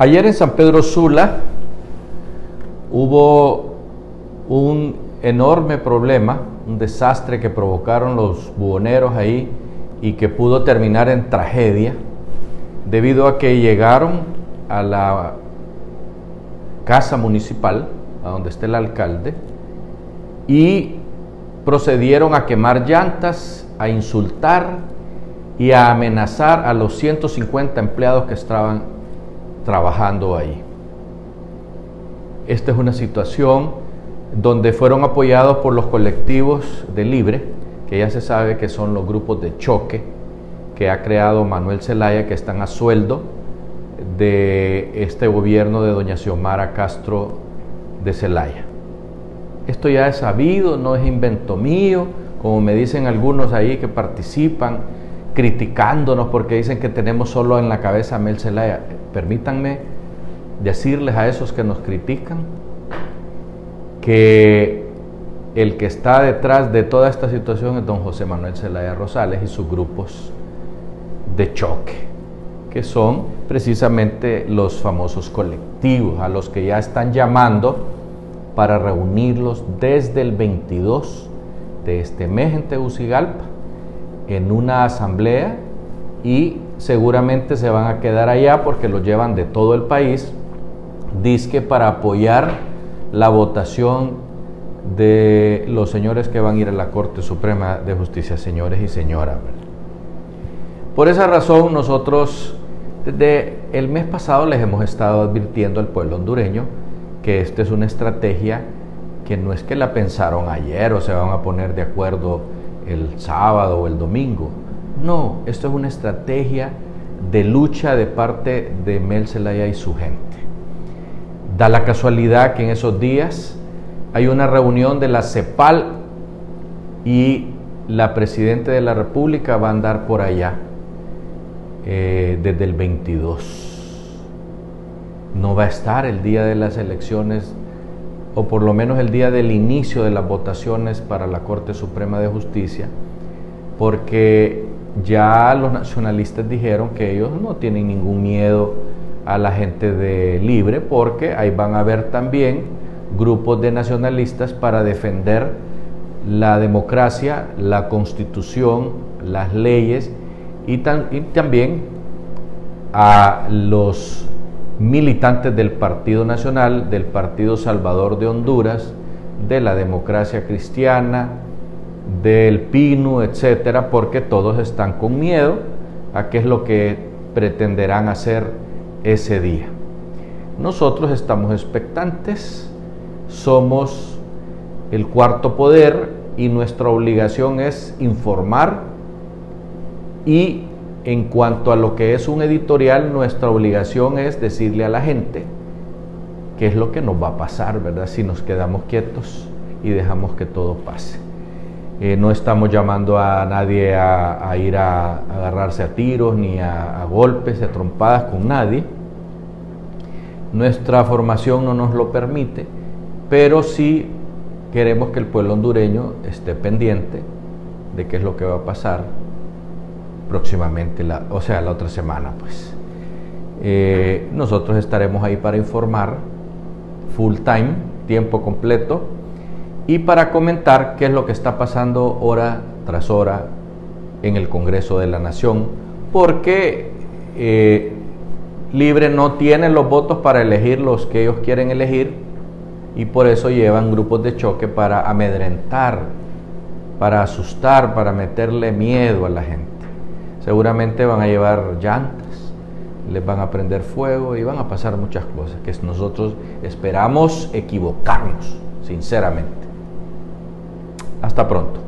Ayer en San Pedro Sula hubo un enorme problema, un desastre que provocaron los buhoneros ahí y que pudo terminar en tragedia debido a que llegaron a la casa municipal, a donde está el alcalde, y procedieron a quemar llantas, a insultar y a amenazar a los 150 empleados que estaban trabajando ahí. Esta es una situación donde fueron apoyados por los colectivos de Libre, que ya se sabe que son los grupos de choque que ha creado Manuel Zelaya, que están a sueldo de este gobierno de doña Xiomara Castro de Zelaya. Esto ya es sabido, no es invento mío, como me dicen algunos ahí que participan criticándonos porque dicen que tenemos solo en la cabeza a Mel Zelaya. Permítanme decirles a esos que nos critican que el que está detrás de toda esta situación es don José Manuel Zelaya Rosales y sus grupos de choque, que son precisamente los famosos colectivos a los que ya están llamando para reunirlos desde el 22 de este mes en Tegucigalpa en una asamblea y seguramente se van a quedar allá porque los llevan de todo el país, disque para apoyar la votación de los señores que van a ir a la Corte Suprema de Justicia, señores y señoras. Por esa razón nosotros desde el mes pasado les hemos estado advirtiendo al pueblo hondureño que esta es una estrategia que no es que la pensaron ayer o se van a poner de acuerdo el sábado o el domingo. No, esto es una estrategia de lucha de parte de Mel Zelaya y su gente. Da la casualidad que en esos días hay una reunión de la CEPAL y la Presidenta de la República va a andar por allá eh, desde el 22 no va a estar el día de las elecciones o por lo menos el día del inicio de las votaciones para la Corte Suprema de Justicia, porque ya los nacionalistas dijeron que ellos no tienen ningún miedo a la gente de libre, porque ahí van a haber también grupos de nacionalistas para defender la democracia, la constitución, las leyes y, y también a los militantes del Partido Nacional, del Partido Salvador de Honduras, de la democracia cristiana, del PINU, etcétera, porque todos están con miedo a qué es lo que pretenderán hacer ese día. Nosotros estamos expectantes, somos el cuarto poder y nuestra obligación es informar y en cuanto a lo que es un editorial, nuestra obligación es decirle a la gente qué es lo que nos va a pasar, ¿verdad? Si nos quedamos quietos y dejamos que todo pase. Eh, no estamos llamando a nadie a, ir a, agarrarse a tiros, ni a, a golpes, a trompadas con nadie. Nuestra formación no nos lo permite, pero sí queremos que el pueblo hondureño esté pendiente de qué es lo que va a pasar próximamente, o sea, la otra semana, pues. Eh, nosotros estaremos ahí para informar full time, tiempo completo, y para comentar qué es lo que está pasando hora tras hora en el Congreso de la Nación, porque eh, Libre no tiene los votos para elegir los que ellos quieren elegir y por eso llevan grupos de choque para amedrentar, para asustar, para meterle miedo a la gente seguramente van a llevar llantas, les van a prender fuego y van a pasar muchas cosas que nosotros esperamos equivocarnos, sinceramente. Hasta pronto.